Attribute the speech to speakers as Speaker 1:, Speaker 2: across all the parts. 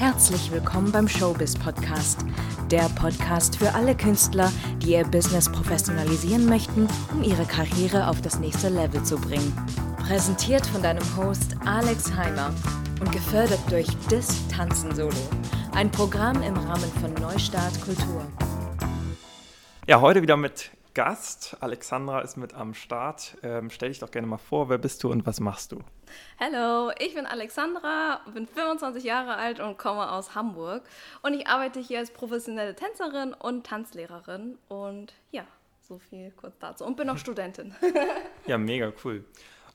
Speaker 1: Herzlich willkommen beim Showbiz Podcast. Der Podcast für alle Künstler, die ihr Business professionalisieren möchten, um ihre Karriere auf das nächste Level zu bringen. Präsentiert von deinem Host Alex Heimer und gefördert durch Dis Tanzen Solo. Ein Programm im Rahmen von Neustart Kultur.
Speaker 2: Ja, heute wieder mit Gast. Alexandra ist mit am Start. Ähm, stell dich doch gerne mal vor, wer bist du und was machst du?
Speaker 3: Hallo, ich bin Alexandra, bin 25 Jahre alt und komme aus Hamburg. Und ich arbeite hier als professionelle Tänzerin und Tanzlehrerin. Und ja, so viel kurz dazu. Und bin auch Studentin.
Speaker 2: ja, mega cool.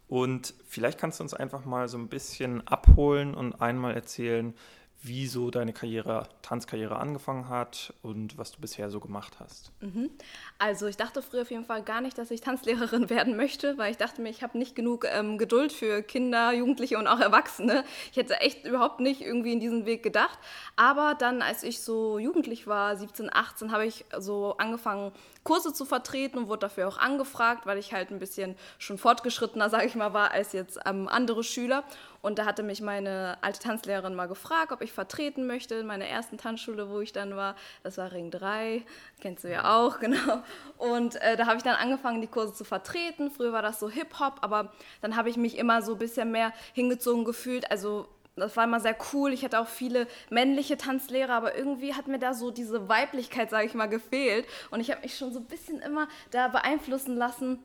Speaker 2: Und vielleicht kannst du uns einfach mal so ein bisschen abholen und einmal erzählen, wie so deine Karriere, Tanzkarriere angefangen hat und was du bisher so gemacht hast.
Speaker 3: Mhm. Also ich dachte früher auf jeden Fall gar nicht, dass ich Tanzlehrerin werden möchte, weil ich dachte mir, ich habe nicht genug ähm, Geduld für Kinder, Jugendliche und auch Erwachsene. Ich hätte echt überhaupt nicht irgendwie in diesen Weg gedacht. Aber dann, als ich so jugendlich war, 17, 18, habe ich so angefangen, Kurse zu vertreten und wurde dafür auch angefragt, weil ich halt ein bisschen schon fortgeschrittener, sage ich mal, war als jetzt ähm, andere Schüler. Und da hatte mich meine alte Tanzlehrerin mal gefragt, ob ich vertreten möchte in meiner ersten Tanzschule, wo ich dann war. Das war Ring 3, kennst du ja auch, genau. Und äh, da habe ich dann angefangen, die Kurse zu vertreten. Früher war das so Hip-Hop, aber dann habe ich mich immer so ein bisschen mehr hingezogen gefühlt. Also das war immer sehr cool. Ich hatte auch viele männliche Tanzlehrer, aber irgendwie hat mir da so diese Weiblichkeit, sage ich mal, gefehlt. Und ich habe mich schon so ein bisschen immer da beeinflussen lassen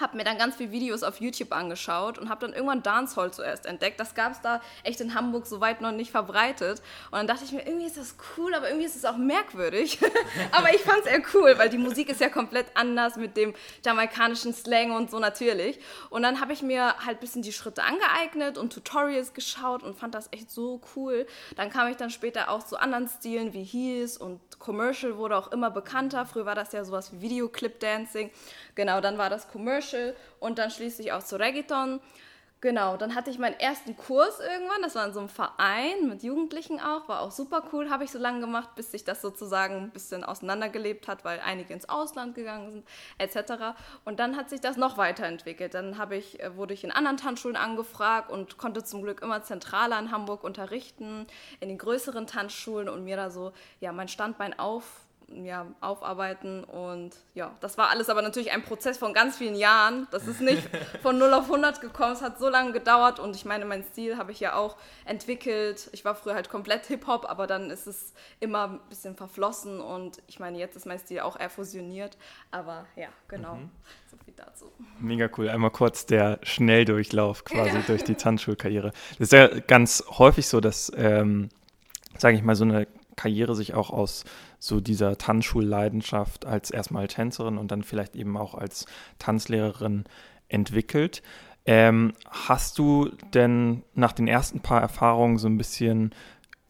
Speaker 3: habe mir dann ganz viele Videos auf YouTube angeschaut und habe dann irgendwann Dancehall zuerst entdeckt. Das gab es da echt in Hamburg soweit noch nicht verbreitet. Und dann dachte ich mir, irgendwie ist das cool, aber irgendwie ist es auch merkwürdig. aber ich fand es eher cool, weil die Musik ist ja komplett anders mit dem jamaikanischen Slang und so natürlich. Und dann habe ich mir halt ein bisschen die Schritte angeeignet und Tutorials geschaut und fand das echt so cool. Dann kam ich dann später auch zu anderen Stilen wie Heels und Commercial wurde auch immer bekannter. Früher war das ja sowas wie Videoclip-Dancing. Genau, dann war das Commercial und dann schließlich auch zu Reggaeton. Genau, dann hatte ich meinen ersten Kurs irgendwann, das war in so einem Verein mit Jugendlichen auch, war auch super cool, habe ich so lange gemacht, bis sich das sozusagen ein bisschen auseinandergelebt hat, weil einige ins Ausland gegangen sind, etc. Und dann hat sich das noch weiterentwickelt. Dann ich, äh, wurde ich in anderen Tanzschulen angefragt und konnte zum Glück immer zentraler in Hamburg unterrichten, in den größeren Tanzschulen und mir da so ja, mein Standbein auf ja, aufarbeiten. Und ja, das war alles aber natürlich ein Prozess von ganz vielen Jahren. Das ist nicht von 0 auf 100 gekommen. Es hat so lange gedauert. Und ich meine, mein Stil habe ich ja auch entwickelt. Ich war früher halt komplett Hip-Hop, aber dann ist es immer ein bisschen verflossen. Und ich meine, jetzt ist mein Stil auch eher fusioniert. Aber ja, genau. Mhm. So viel dazu.
Speaker 2: Mega cool. Einmal kurz der Schnelldurchlauf quasi durch die Tanzschulkarriere. Das ist ja ganz häufig so, dass, ähm, sage ich mal, so eine Karriere sich auch aus so dieser Tanzschulleidenschaft als erstmal Tänzerin und dann vielleicht eben auch als Tanzlehrerin entwickelt. Ähm, hast du denn nach den ersten paar Erfahrungen so ein bisschen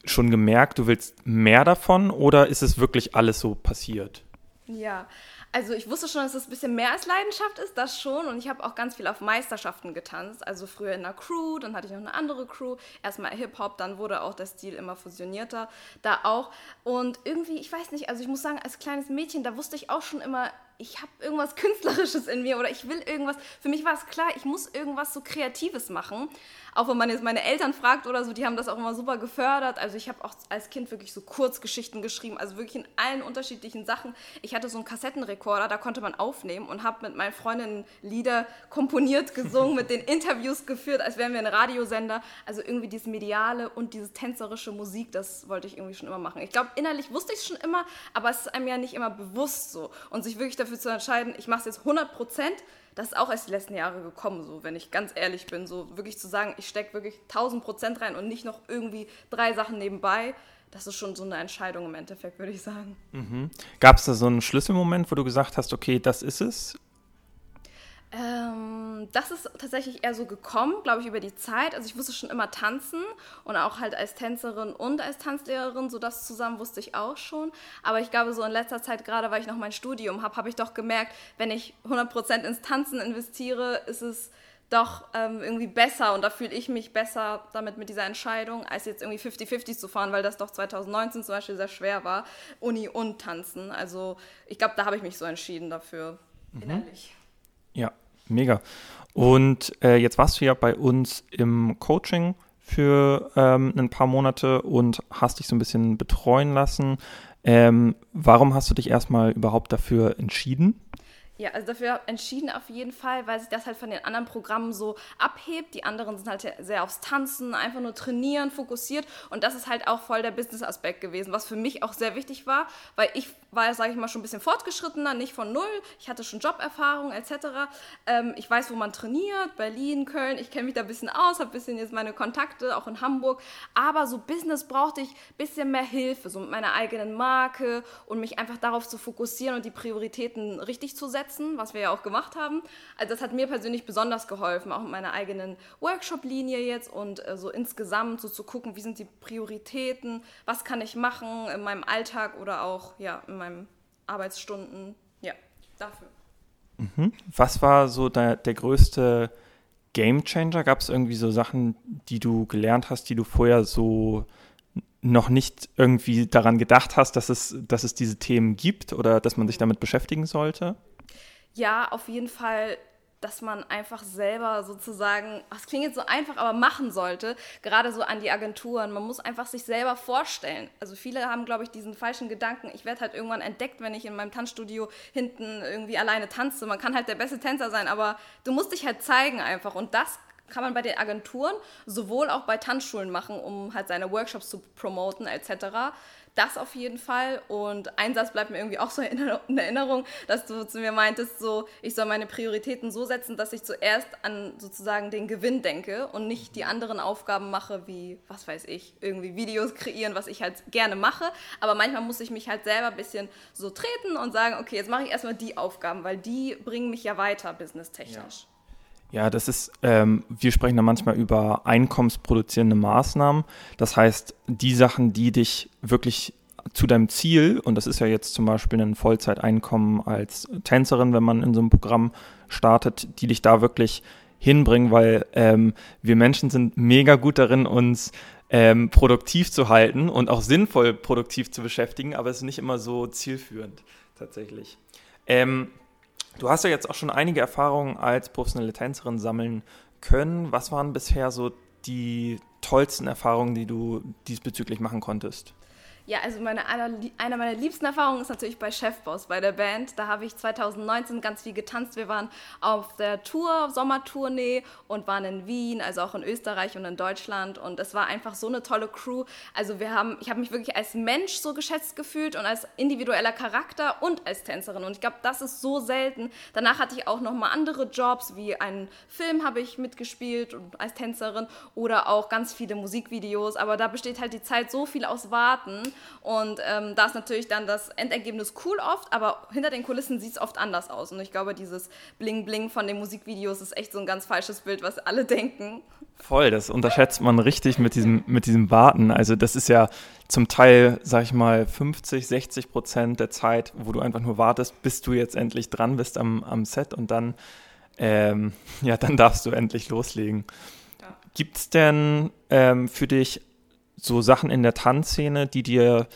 Speaker 2: schon gemerkt, du willst mehr davon oder ist es wirklich alles so passiert?
Speaker 3: Ja, also ich wusste schon, dass es ein bisschen mehr als Leidenschaft ist, das schon. Und ich habe auch ganz viel auf Meisterschaften getanzt. Also früher in einer Crew, dann hatte ich noch eine andere Crew. Erstmal Hip-Hop, dann wurde auch der Stil immer fusionierter. Da auch. Und irgendwie, ich weiß nicht, also ich muss sagen, als kleines Mädchen, da wusste ich auch schon immer, ich habe irgendwas Künstlerisches in mir oder ich will irgendwas. Für mich war es klar, ich muss irgendwas so Kreatives machen. Auch wenn man jetzt meine Eltern fragt oder so, die haben das auch immer super gefördert. Also ich habe auch als Kind wirklich so Kurzgeschichten geschrieben, also wirklich in allen unterschiedlichen Sachen. Ich hatte so einen Kassettenrekorder, da konnte man aufnehmen und habe mit meinen Freundinnen Lieder komponiert, gesungen, mit den Interviews geführt, als wären wir ein Radiosender. Also irgendwie dieses Mediale und diese tänzerische Musik, das wollte ich irgendwie schon immer machen. Ich glaube, innerlich wusste ich es schon immer, aber es ist einem ja nicht immer bewusst so. Und sich wirklich dafür zu entscheiden, ich mache es jetzt 100 Prozent, das ist auch erst die letzten Jahre gekommen, so wenn ich ganz ehrlich bin, so wirklich zu sagen, ich stecke wirklich 1000 Prozent rein und nicht noch irgendwie drei Sachen nebenbei. Das ist schon so eine Entscheidung im Endeffekt, würde ich sagen.
Speaker 2: Mhm. Gab es da so einen Schlüsselmoment, wo du gesagt hast, okay, das ist es?
Speaker 3: Ähm, das ist tatsächlich eher so gekommen, glaube ich, über die Zeit. Also ich wusste schon immer tanzen und auch halt als Tänzerin und als Tanzlehrerin, so das zusammen wusste ich auch schon. Aber ich glaube, so in letzter Zeit, gerade weil ich noch mein Studium habe, habe ich doch gemerkt, wenn ich 100% ins Tanzen investiere, ist es doch ähm, irgendwie besser und da fühle ich mich besser damit mit dieser Entscheidung, als jetzt irgendwie 50-50 zu fahren, weil das doch 2019 zum Beispiel sehr schwer war, Uni und Tanzen. Also ich glaube, da habe ich mich so entschieden dafür, mhm. innerlich.
Speaker 2: Ja, Mega. Und äh, jetzt warst du ja bei uns im Coaching für ähm, ein paar Monate und hast dich so ein bisschen betreuen lassen. Ähm, warum hast du dich erstmal überhaupt dafür entschieden?
Speaker 3: Ja, also dafür entschieden auf jeden Fall, weil sich das halt von den anderen Programmen so abhebt. Die anderen sind halt sehr aufs Tanzen, einfach nur trainieren, fokussiert. Und das ist halt auch voll der Business-Aspekt gewesen, was für mich auch sehr wichtig war, weil ich war, sage ich mal, schon ein bisschen fortgeschrittener, nicht von null. Ich hatte schon Joberfahrung etc. Ähm, ich weiß, wo man trainiert, Berlin, Köln. Ich kenne mich da ein bisschen aus, habe ein bisschen jetzt meine Kontakte, auch in Hamburg. Aber so Business brauchte ich ein bisschen mehr Hilfe, so mit meiner eigenen Marke und mich einfach darauf zu fokussieren und die Prioritäten richtig zu setzen was wir ja auch gemacht haben. Also das hat mir persönlich besonders geholfen, auch mit meiner eigenen Workshop-Linie jetzt und äh, so insgesamt so zu gucken, wie sind die Prioritäten, was kann ich machen in meinem Alltag oder auch ja, in meinen Arbeitsstunden. Ja, dafür.
Speaker 2: Mhm. Was war so der, der größte Game Changer? Gab es irgendwie so Sachen, die du gelernt hast, die du vorher so noch nicht irgendwie daran gedacht hast, dass es, dass es diese Themen gibt oder dass man sich damit beschäftigen sollte?
Speaker 3: ja, auf jeden Fall dass man einfach selber sozusagen, das klingt jetzt so einfach, aber machen sollte, gerade so an die Agenturen. Man muss einfach sich selber vorstellen. Also viele haben, glaube ich, diesen falschen Gedanken, ich werde halt irgendwann entdeckt, wenn ich in meinem Tanzstudio hinten irgendwie alleine tanze. Man kann halt der beste Tänzer sein, aber du musst dich halt zeigen einfach. Und das kann man bei den Agenturen sowohl auch bei Tanzschulen machen, um halt seine Workshops zu promoten etc. Das auf jeden Fall. Und ein Satz bleibt mir irgendwie auch so in Erinnerung, dass du zu mir meintest, so, ich soll meine Prioritäten so setzen, dass ich zuerst an sozusagen den Gewinn denke und nicht die anderen Aufgaben mache, wie, was weiß ich, irgendwie Videos kreieren, was ich halt gerne mache. Aber manchmal muss ich mich halt selber ein bisschen so treten und sagen, okay, jetzt mache ich erstmal die Aufgaben, weil die bringen mich ja weiter, businesstechnisch.
Speaker 2: Ja. Ja, das ist, ähm, wir sprechen da manchmal über einkommensproduzierende Maßnahmen. Das heißt, die Sachen, die dich wirklich zu deinem Ziel, und das ist ja jetzt zum Beispiel ein Vollzeiteinkommen als Tänzerin, wenn man in so einem Programm startet, die dich da wirklich hinbringen, weil ähm, wir Menschen sind mega gut darin, uns ähm, produktiv zu halten und auch sinnvoll produktiv zu beschäftigen, aber es ist nicht immer so zielführend tatsächlich. Ähm, Du hast ja jetzt auch schon einige Erfahrungen als professionelle Tänzerin sammeln können. Was waren bisher so die tollsten Erfahrungen, die du diesbezüglich machen konntest?
Speaker 3: Ja, also meine, eine meiner liebsten Erfahrungen ist natürlich bei Chefboss, bei der Band. Da habe ich 2019 ganz viel getanzt. Wir waren auf der Tour, Sommertournee und waren in Wien, also auch in Österreich und in Deutschland. Und es war einfach so eine tolle Crew. Also wir haben, ich habe mich wirklich als Mensch so geschätzt gefühlt und als individueller Charakter und als Tänzerin. Und ich glaube, das ist so selten. Danach hatte ich auch noch mal andere Jobs, wie einen Film habe ich mitgespielt und als Tänzerin oder auch ganz viele Musikvideos. Aber da besteht halt die Zeit so viel aus Warten. Und ähm, da ist natürlich dann das Endergebnis cool oft, aber hinter den Kulissen sieht es oft anders aus. Und ich glaube, dieses Bling-Bling von den Musikvideos ist echt so ein ganz falsches Bild, was alle denken.
Speaker 2: Voll, das unterschätzt man richtig mit diesem, mit diesem Warten. Also das ist ja zum Teil, sag ich mal, 50, 60 Prozent der Zeit, wo du einfach nur wartest, bis du jetzt endlich dran bist am, am Set und dann, ähm, ja, dann darfst du endlich loslegen. Ja. Gibt es denn ähm, für dich so Sachen in der Tanzszene, die dir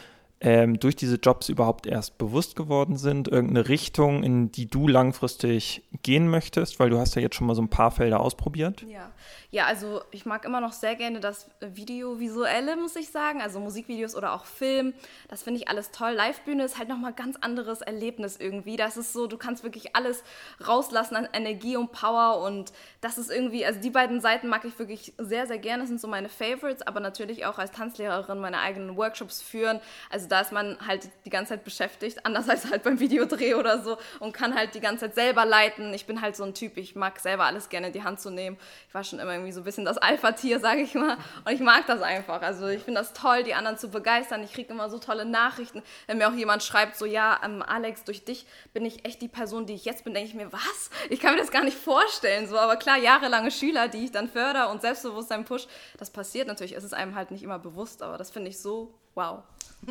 Speaker 2: ähm, durch diese Jobs überhaupt erst bewusst geworden sind? Irgendeine Richtung, in die du langfristig gehen möchtest? Weil du hast ja jetzt schon mal so ein paar Felder ausprobiert.
Speaker 3: Ja, ja, also ich mag immer noch sehr gerne das Videovisuelle, muss ich sagen. Also Musikvideos oder auch Film. Das finde ich alles toll. Livebühne ist halt nochmal ganz anderes Erlebnis irgendwie. Das ist so, du kannst wirklich alles rauslassen an Energie und Power. Und das ist irgendwie, also die beiden Seiten mag ich wirklich sehr, sehr gerne. Das sind so meine Favorites. Aber natürlich auch als Tanzlehrerin meine eigenen Workshops führen. Also da ist man halt die ganze Zeit beschäftigt. Anders als halt beim Videodreh oder so. Und kann halt die ganze Zeit selber leiten. Ich bin halt so ein Typ, ich mag selber alles gerne in die Hand zu nehmen. Ich war schon immer irgendwie so ein bisschen das Alpha-Tier, sage ich mal. Und ich mag das einfach. Also ich finde das toll, die anderen zu begeistern. Ich kriege immer so tolle Nachrichten. Wenn mir auch jemand schreibt, so ja, ähm, Alex, durch dich bin ich echt die Person, die ich jetzt bin, denke ich mir, was? Ich kann mir das gar nicht vorstellen. So, aber klar, jahrelange Schüler, die ich dann fördere und Selbstbewusstsein push, das passiert natürlich. Es ist einem halt nicht immer bewusst, aber das finde ich so wow.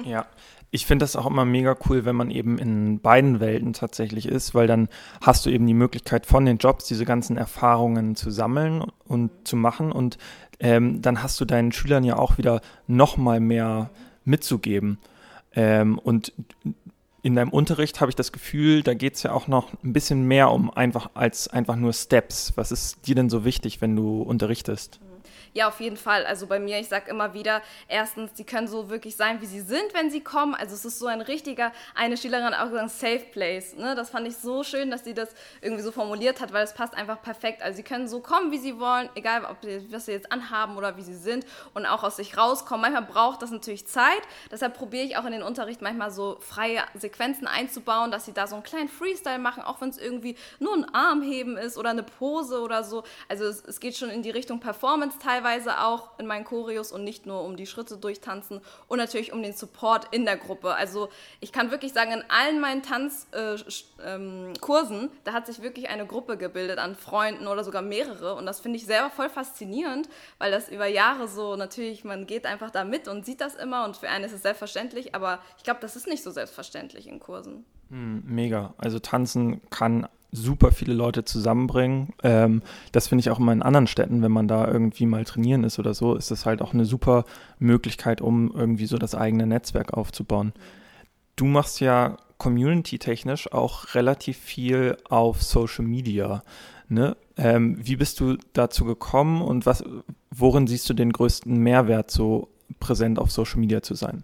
Speaker 2: Ja, ich finde das auch immer mega cool, wenn man eben in beiden Welten tatsächlich ist, weil dann hast du eben die Möglichkeit von den Jobs diese ganzen Erfahrungen zu sammeln und zu machen und ähm, dann hast du deinen Schülern ja auch wieder noch mal mehr mitzugeben. Ähm, und in deinem Unterricht habe ich das Gefühl, da geht es ja auch noch ein bisschen mehr um einfach als einfach nur Steps. Was ist dir denn so wichtig, wenn du unterrichtest?
Speaker 3: Ja, auf jeden Fall. Also bei mir, ich sage immer wieder, erstens, die können so wirklich sein, wie sie sind, wenn sie kommen. Also es ist so ein richtiger, eine Schülerin auch gesagt, Safe Place. Ne? Das fand ich so schön, dass sie das irgendwie so formuliert hat, weil es passt einfach perfekt. Also sie können so kommen, wie sie wollen, egal ob sie, was sie jetzt anhaben oder wie sie sind und auch aus sich rauskommen. Manchmal braucht das natürlich Zeit. Deshalb probiere ich auch in den Unterricht manchmal so freie Sequenzen einzubauen, dass sie da so einen kleinen Freestyle machen, auch wenn es irgendwie nur ein Armheben ist oder eine Pose oder so. Also es, es geht schon in die Richtung Performance teilweise auch in meinen Choreos und nicht nur um die Schritte durchtanzen und natürlich um den Support in der Gruppe. Also ich kann wirklich sagen, in allen meinen Tanzkursen, äh, ähm, da hat sich wirklich eine Gruppe gebildet an Freunden oder sogar mehrere und das finde ich selber voll faszinierend, weil das über Jahre so natürlich, man geht einfach da mit und sieht das immer und für einen ist es selbstverständlich, aber ich glaube, das ist nicht so selbstverständlich in Kursen.
Speaker 2: Hm, mega. Also tanzen kann super viele Leute zusammenbringen. Ähm, das finde ich auch immer in anderen Städten, wenn man da irgendwie mal trainieren ist oder so, ist das halt auch eine super Möglichkeit, um irgendwie so das eigene Netzwerk aufzubauen. Du machst ja community-technisch auch relativ viel auf Social Media. Ne? Ähm, wie bist du dazu gekommen und was, worin siehst du den größten Mehrwert, so präsent auf Social Media zu sein?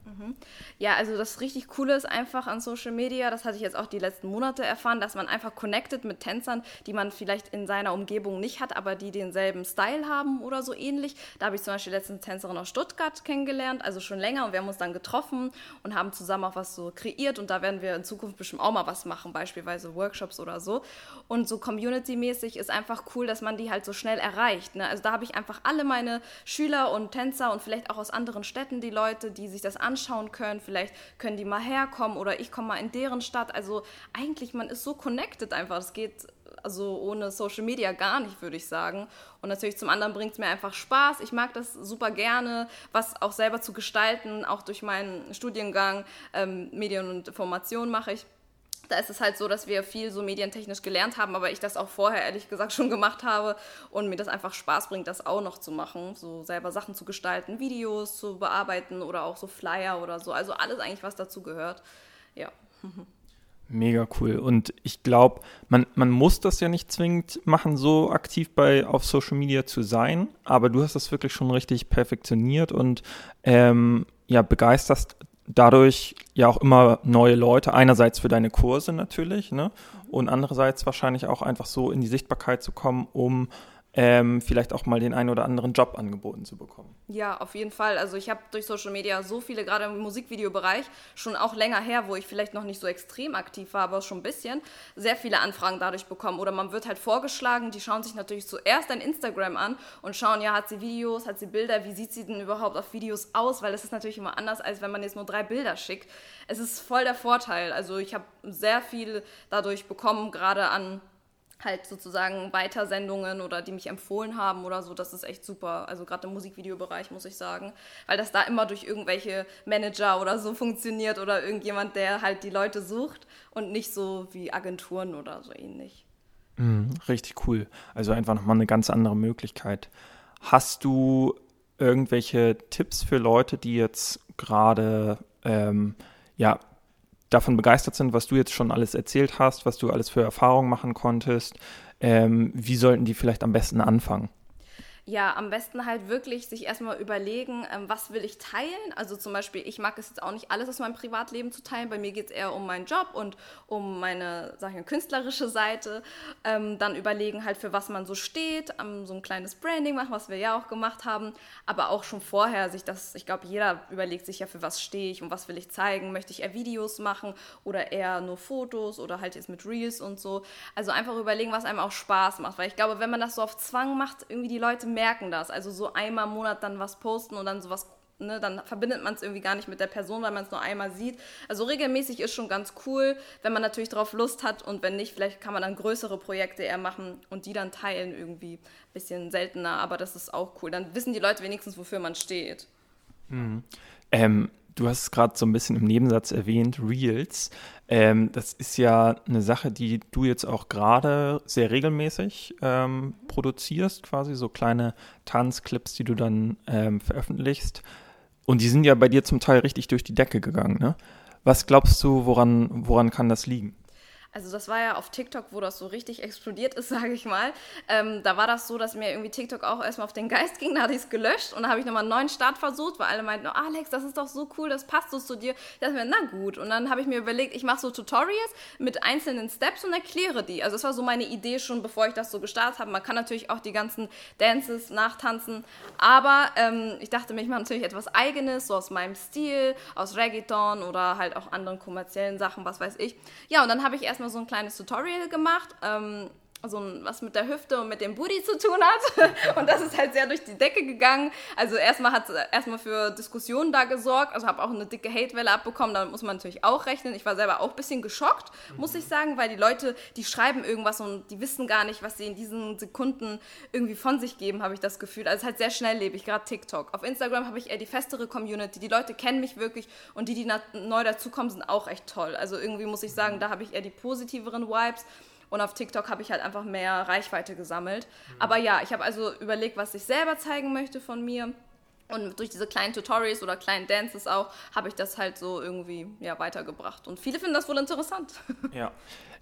Speaker 3: Ja, also das richtig Coole ist einfach an Social Media, das hatte ich jetzt auch die letzten Monate erfahren, dass man einfach connected mit Tänzern, die man vielleicht in seiner Umgebung nicht hat, aber die denselben Style haben oder so ähnlich. Da habe ich zum Beispiel letztens Tänzerin aus Stuttgart kennengelernt, also schon länger und wir haben uns dann getroffen und haben zusammen auch was so kreiert und da werden wir in Zukunft bestimmt auch mal was machen, beispielsweise Workshops oder so. Und so community-mäßig ist einfach cool, dass man die halt so schnell erreicht. Ne? Also da habe ich einfach alle meine Schüler und Tänzer und vielleicht auch aus anderen Städten die Leute, die sich das anschauen können, vielleicht können die mal herkommen oder ich komme mal in deren Stadt. Also eigentlich, man ist so connected einfach. Es geht also ohne Social Media gar nicht, würde ich sagen. Und natürlich zum anderen bringt es mir einfach Spaß. Ich mag das super gerne, was auch selber zu gestalten, auch durch meinen Studiengang ähm, Medien und Information mache ich da ist es halt so, dass wir viel so medientechnisch gelernt haben, aber ich das auch vorher ehrlich gesagt schon gemacht habe und mir das einfach Spaß bringt, das auch noch zu machen, so selber Sachen zu gestalten, Videos zu bearbeiten oder auch so Flyer oder so. Also alles eigentlich, was dazu gehört. Ja.
Speaker 2: Mega cool. Und ich glaube, man, man muss das ja nicht zwingend machen, so aktiv bei auf Social Media zu sein, aber du hast das wirklich schon richtig perfektioniert und ähm, ja, begeisterst dadurch ja auch immer neue Leute, einerseits für deine Kurse natürlich, ne? Und andererseits wahrscheinlich auch einfach so in die Sichtbarkeit zu kommen, um ähm, vielleicht auch mal den einen oder anderen Job angeboten zu bekommen.
Speaker 3: Ja, auf jeden Fall. Also ich habe durch Social Media so viele, gerade im Musikvideobereich, schon auch länger her, wo ich vielleicht noch nicht so extrem aktiv war, aber schon ein bisschen, sehr viele Anfragen dadurch bekommen. Oder man wird halt vorgeschlagen, die schauen sich natürlich zuerst dein Instagram an und schauen, ja, hat sie Videos, hat sie Bilder, wie sieht sie denn überhaupt auf Videos aus? Weil das ist natürlich immer anders, als wenn man jetzt nur drei Bilder schickt. Es ist voll der Vorteil. Also ich habe sehr viel dadurch bekommen, gerade an halt sozusagen Weitersendungen oder die mich empfohlen haben oder so, das ist echt super. Also gerade im Musikvideobereich muss ich sagen, weil das da immer durch irgendwelche Manager oder so funktioniert oder irgendjemand, der halt die Leute sucht und nicht so wie Agenturen oder so ähnlich.
Speaker 2: Mhm, richtig cool. Also einfach nochmal eine ganz andere Möglichkeit. Hast du irgendwelche Tipps für Leute, die jetzt gerade ähm, ja davon begeistert sind, was du jetzt schon alles erzählt hast, was du alles für Erfahrungen machen konntest, ähm, wie sollten die vielleicht am besten anfangen?
Speaker 3: Ja, am besten halt wirklich sich erstmal überlegen, ähm, was will ich teilen. Also zum Beispiel, ich mag es jetzt auch nicht alles aus meinem Privatleben zu teilen. Bei mir geht es eher um meinen Job und um meine, sag ich mal, künstlerische Seite. Ähm, dann überlegen halt, für was man so steht, ähm, so ein kleines Branding machen, was wir ja auch gemacht haben. Aber auch schon vorher sich das, ich glaube, jeder überlegt sich ja, für was stehe ich und was will ich zeigen. Möchte ich eher Videos machen oder eher nur Fotos oder halt jetzt mit Reels und so. Also einfach überlegen, was einem auch Spaß macht. Weil ich glaube, wenn man das so auf Zwang macht, irgendwie die Leute merken das. Also so einmal im Monat dann was posten und dann sowas, ne, dann verbindet man es irgendwie gar nicht mit der Person, weil man es nur einmal sieht. Also regelmäßig ist schon ganz cool, wenn man natürlich darauf Lust hat und wenn nicht, vielleicht kann man dann größere Projekte eher machen und die dann teilen irgendwie. Bisschen seltener, aber das ist auch cool. Dann wissen die Leute wenigstens, wofür man steht.
Speaker 2: Mhm. Ähm, du hast es gerade so ein bisschen im Nebensatz erwähnt, Reels. Ähm, das ist ja eine Sache, die du jetzt auch gerade sehr regelmäßig ähm, produzierst, quasi so kleine Tanzclips, die du dann ähm, veröffentlichst. Und die sind ja bei dir zum Teil richtig durch die Decke gegangen. Ne? Was glaubst du, woran, woran kann das liegen?
Speaker 3: Also das war ja auf TikTok, wo das so richtig explodiert ist, sage ich mal. Ähm, da war das so, dass mir irgendwie TikTok auch erstmal auf den Geist ging, da hatte ich es gelöscht und dann habe ich nochmal einen neuen Start versucht, weil alle meinten, oh, Alex, das ist doch so cool, das passt so zu dir. Ich dachte mir, na gut. Und dann habe ich mir überlegt, ich mache so Tutorials mit einzelnen Steps und erkläre die. Also das war so meine Idee schon, bevor ich das so gestartet habe. Man kann natürlich auch die ganzen Dances nachtanzen, aber ähm, ich dachte mir, ich mache natürlich etwas Eigenes, so aus meinem Stil, aus Reggaeton oder halt auch anderen kommerziellen Sachen, was weiß ich. Ja, und dann habe ich erstmal so ein kleines Tutorial gemacht. Ähm, so ein, was mit der Hüfte und mit dem Booty zu tun hat. und das ist halt sehr durch die Decke gegangen. Also erstmal hat es erstmal für Diskussionen da gesorgt. Also habe auch eine dicke Hatewelle abbekommen. Damit muss man natürlich auch rechnen. Ich war selber auch ein bisschen geschockt, muss ich sagen, weil die Leute, die schreiben irgendwas und die wissen gar nicht, was sie in diesen Sekunden irgendwie von sich geben, habe ich das Gefühl. Also es ist halt sehr schnelllebig, gerade TikTok. Auf Instagram habe ich eher die festere Community. Die Leute kennen mich wirklich und die, die neu dazukommen, sind auch echt toll. Also irgendwie muss ich sagen, da habe ich eher die positiveren Vibes. Und auf TikTok habe ich halt einfach mehr Reichweite gesammelt. Mhm. Aber ja, ich habe also überlegt, was ich selber zeigen möchte von mir. Und durch diese kleinen Tutorials oder kleinen Dances auch habe ich das halt so irgendwie ja, weitergebracht. Und viele finden das wohl interessant.
Speaker 2: Ja.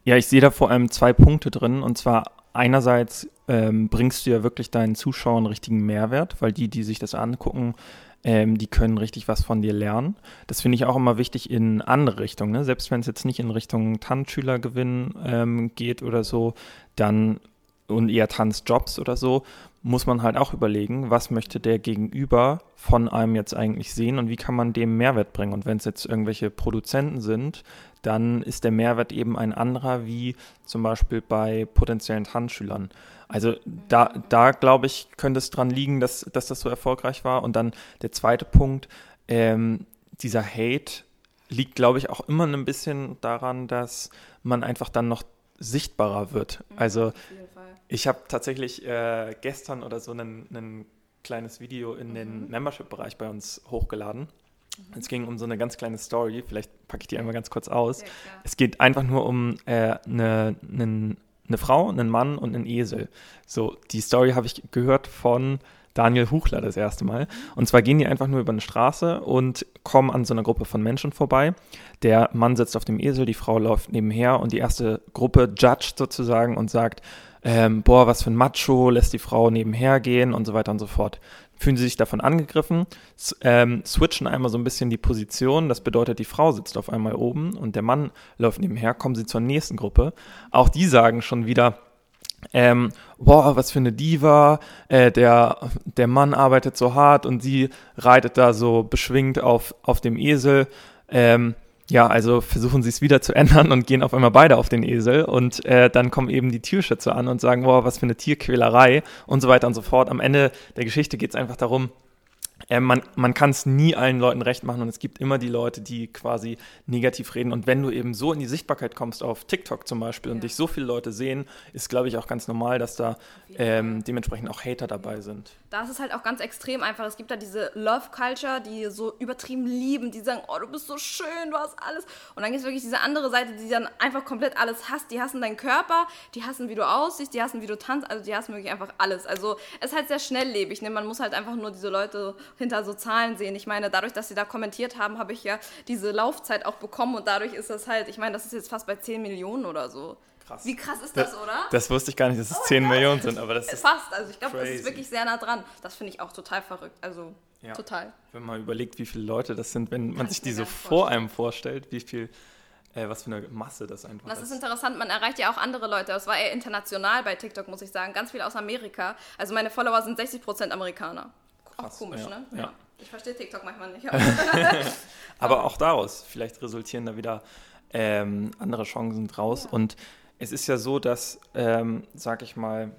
Speaker 2: Ja, ich sehe da vor allem zwei Punkte drin. Und zwar einerseits ähm, bringst du ja wirklich deinen Zuschauern richtigen Mehrwert, weil die, die sich das angucken, ähm, die können richtig was von dir lernen. Das finde ich auch immer wichtig in andere Richtungen. Ne? Selbst wenn es jetzt nicht in Richtung Tanzschülergewinn ähm, geht oder so, dann und eher Tanzjobs oder so, muss man halt auch überlegen, was möchte der Gegenüber von einem jetzt eigentlich sehen und wie kann man dem Mehrwert bringen. Und wenn es jetzt irgendwelche Produzenten sind, dann ist der Mehrwert eben ein anderer wie zum Beispiel bei potenziellen Tanzschülern. Also da, da glaube ich, könnte es dran liegen, dass, dass das so erfolgreich war. Und dann der zweite Punkt, ähm, dieser Hate liegt, glaube ich, auch immer ein bisschen daran, dass man einfach dann noch sichtbarer wird. Mhm, also ich habe tatsächlich äh, gestern oder so ein kleines Video in mhm. den Membership-Bereich bei uns hochgeladen. Mhm. Es ging um so eine ganz kleine Story, vielleicht packe ich die einmal ganz kurz aus. es geht einfach nur um äh, eine, einen eine Frau, einen Mann und einen Esel. So, die Story habe ich gehört von Daniel Huchler das erste Mal. Und zwar gehen die einfach nur über eine Straße und kommen an so einer Gruppe von Menschen vorbei. Der Mann sitzt auf dem Esel, die Frau läuft nebenher und die erste Gruppe judgt sozusagen und sagt, ähm, boah, was für ein Macho, lässt die Frau nebenher gehen und so weiter und so fort fühlen sie sich davon angegriffen, ähm, switchen einmal so ein bisschen die Position. Das bedeutet, die Frau sitzt auf einmal oben und der Mann läuft nebenher, kommen sie zur nächsten Gruppe. Auch die sagen schon wieder, ähm, boah, was für eine Diva, äh, der, der Mann arbeitet so hart und sie reitet da so beschwingt auf, auf dem Esel. Ähm, ja, also versuchen sie es wieder zu ändern und gehen auf einmal beide auf den Esel und äh, dann kommen eben die Tierschützer an und sagen, boah, was für eine Tierquälerei und so weiter und so fort. Am Ende der Geschichte geht es einfach darum, äh, man, man kann es nie allen Leuten recht machen und es gibt immer die Leute, die quasi negativ reden. Und wenn du eben so in die Sichtbarkeit kommst, auf TikTok zum Beispiel, ja. und dich so viele Leute sehen, ist, glaube ich, auch ganz normal, dass da ähm, dementsprechend auch Hater dabei sind.
Speaker 3: Da ist es halt auch ganz extrem einfach. Es gibt da diese Love-Culture, die so übertrieben lieben, die sagen, oh, du bist so schön, du hast alles. Und dann gibt es wirklich diese andere Seite, die dann einfach komplett alles hasst. Die hassen deinen Körper, die hassen, wie du aussiehst, die hassen, wie du tanzt, also die hassen wirklich einfach alles. Also es ist halt sehr schnelllebig. Ne? Man muss halt einfach nur diese Leute hinter so Zahlen sehen. Ich meine, dadurch, dass sie da kommentiert haben, habe ich ja diese Laufzeit auch bekommen und dadurch ist das halt, ich meine, das ist jetzt fast bei 10 Millionen oder so.
Speaker 2: Krass.
Speaker 3: Wie krass ist das, das, oder?
Speaker 2: Das wusste ich gar nicht, dass es oh 10 Millionen sind, aber das ist
Speaker 3: fast. Also ich glaube, das ist wirklich sehr nah dran. Das finde ich auch total verrückt. Also ja. total.
Speaker 2: Wenn man überlegt, wie viele Leute das sind, wenn Kann man sich die so vor einem vorstellt, wie viel äh, was für eine Masse das einfach
Speaker 3: ist. Das ist interessant, man erreicht ja auch andere Leute. Es war eher international bei TikTok, muss ich sagen. Ganz viel aus Amerika. Also meine Follower sind 60% Amerikaner. Krass, auch komisch,
Speaker 2: ja,
Speaker 3: ne?
Speaker 2: Ja.
Speaker 3: Ich verstehe TikTok manchmal nicht.
Speaker 2: Aber auch daraus, vielleicht resultieren da wieder ähm, andere Chancen draus. Ja. Und es ist ja so, dass, ähm, sag ich mal,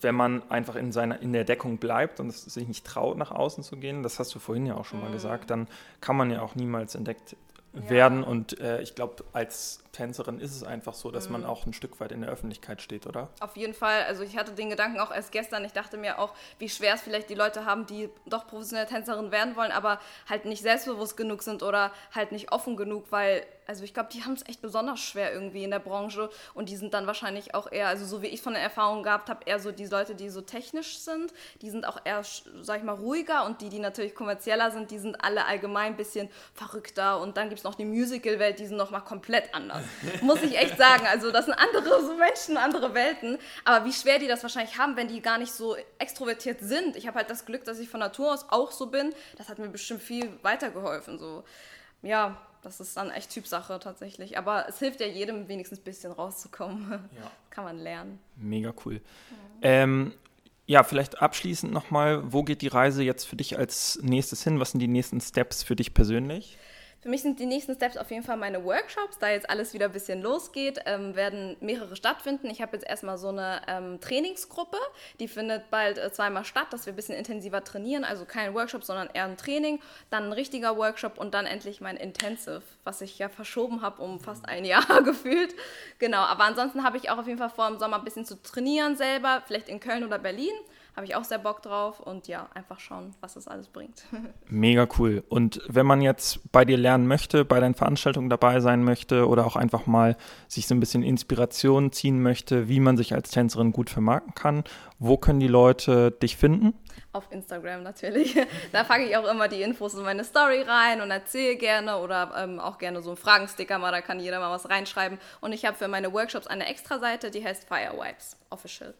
Speaker 2: wenn man einfach in, seiner, in der Deckung bleibt und sich nicht traut, nach außen zu gehen, das hast du vorhin ja auch schon mal mhm. gesagt, dann kann man ja auch niemals entdeckt ja. werden. Und äh, ich glaube, als Tänzerin ist es einfach so, dass mhm. man auch ein Stück weit in der Öffentlichkeit steht, oder?
Speaker 3: Auf jeden Fall. Also ich hatte den Gedanken auch erst gestern. Ich dachte mir auch, wie schwer es vielleicht die Leute haben, die doch professionelle Tänzerin werden wollen, aber halt nicht selbstbewusst genug sind oder halt nicht offen genug, weil also ich glaube, die haben es echt besonders schwer irgendwie in der Branche und die sind dann wahrscheinlich auch eher, also so wie ich von der Erfahrung gehabt habe, eher so die Leute, die so technisch sind, die sind auch eher, sag ich mal, ruhiger und die, die natürlich kommerzieller sind, die sind alle allgemein ein bisschen verrückter und dann gibt es noch die Musical-Welt, die sind nochmal komplett anders. Muss ich echt sagen. Also das sind andere so Menschen, andere Welten. Aber wie schwer die das wahrscheinlich haben, wenn die gar nicht so extrovertiert sind. Ich habe halt das Glück, dass ich von Natur aus auch so bin. Das hat mir bestimmt viel weitergeholfen. So, ja, das ist dann echt Typsache tatsächlich. Aber es hilft ja jedem, wenigstens ein bisschen rauszukommen. Ja. Kann man lernen.
Speaker 2: Mega cool. Ja, ähm, ja vielleicht abschließend nochmal, wo geht die Reise jetzt für dich als nächstes hin? Was sind die nächsten Steps für dich persönlich?
Speaker 3: Für mich sind die nächsten Steps auf jeden Fall meine Workshops. Da jetzt alles wieder ein bisschen losgeht, ähm, werden mehrere stattfinden. Ich habe jetzt erstmal so eine ähm, Trainingsgruppe, die findet bald äh, zweimal statt, dass wir ein bisschen intensiver trainieren. Also kein Workshop, sondern eher ein Training. Dann ein richtiger Workshop und dann endlich mein Intensive, was ich ja verschoben habe um fast ein Jahr gefühlt. Genau, aber ansonsten habe ich auch auf jeden Fall vor, im Sommer ein bisschen zu trainieren selber, vielleicht in Köln oder Berlin habe ich auch sehr Bock drauf und ja, einfach schauen, was das alles bringt.
Speaker 2: Mega cool. Und wenn man jetzt bei dir lernen möchte, bei deinen Veranstaltungen dabei sein möchte oder auch einfach mal sich so ein bisschen Inspiration ziehen möchte, wie man sich als Tänzerin gut vermarkten kann, wo können die Leute dich finden?
Speaker 3: Auf Instagram natürlich. Da packe ich auch immer die Infos in meine Story rein und erzähle gerne oder ähm, auch gerne so einen Fragensticker mal, da kann jeder mal was reinschreiben. Und ich habe für meine Workshops eine extra Seite, die heißt Firewipes Official.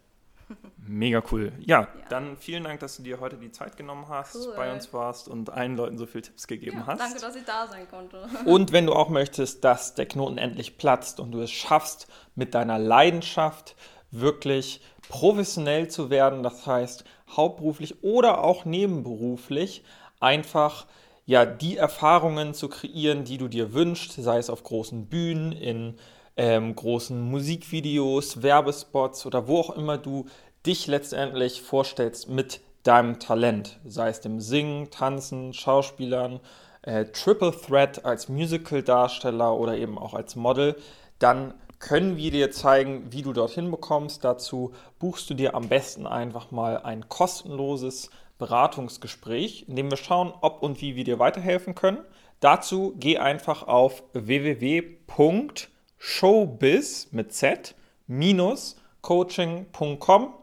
Speaker 2: Mega cool. Ja, ja, dann vielen Dank, dass du dir heute die Zeit genommen hast, cool. bei uns warst und allen Leuten so viele Tipps gegeben ja, hast.
Speaker 3: Danke, dass ich da sein konnte.
Speaker 2: Und wenn du auch möchtest, dass der Knoten endlich platzt und du es schaffst, mit deiner Leidenschaft wirklich professionell zu werden, das heißt hauptberuflich oder auch nebenberuflich, einfach ja die Erfahrungen zu kreieren, die du dir wünschst, sei es auf großen Bühnen, in ähm, großen Musikvideos, Werbespots oder wo auch immer du dich letztendlich vorstellst mit deinem Talent, sei es dem Singen, Tanzen, Schauspielern, äh, Triple Threat als Musical-Darsteller oder eben auch als Model, dann können wir dir zeigen, wie du dorthin bekommst. Dazu buchst du dir am besten einfach mal ein kostenloses Beratungsgespräch, in dem wir schauen, ob und wie wir dir weiterhelfen können. Dazu geh einfach auf www.com showbiz mit Z minus coaching.com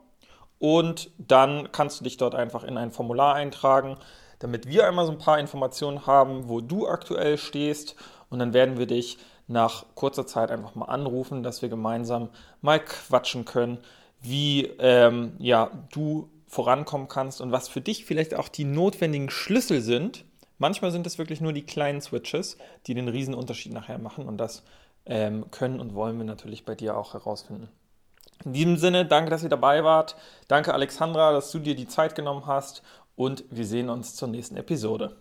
Speaker 2: und dann kannst du dich dort einfach in ein Formular eintragen, damit wir einmal so ein paar Informationen haben, wo du aktuell stehst. Und dann werden wir dich nach kurzer Zeit einfach mal anrufen, dass wir gemeinsam mal quatschen können, wie ähm, ja, du vorankommen kannst und was für dich vielleicht auch die notwendigen Schlüssel sind. Manchmal sind es wirklich nur die kleinen Switches, die den riesen Unterschied nachher machen. Und das ähm, können und wollen wir natürlich bei dir auch herausfinden. In diesem Sinne, danke, dass ihr dabei wart. Danke, Alexandra, dass du dir die Zeit genommen hast und wir sehen uns zur nächsten Episode.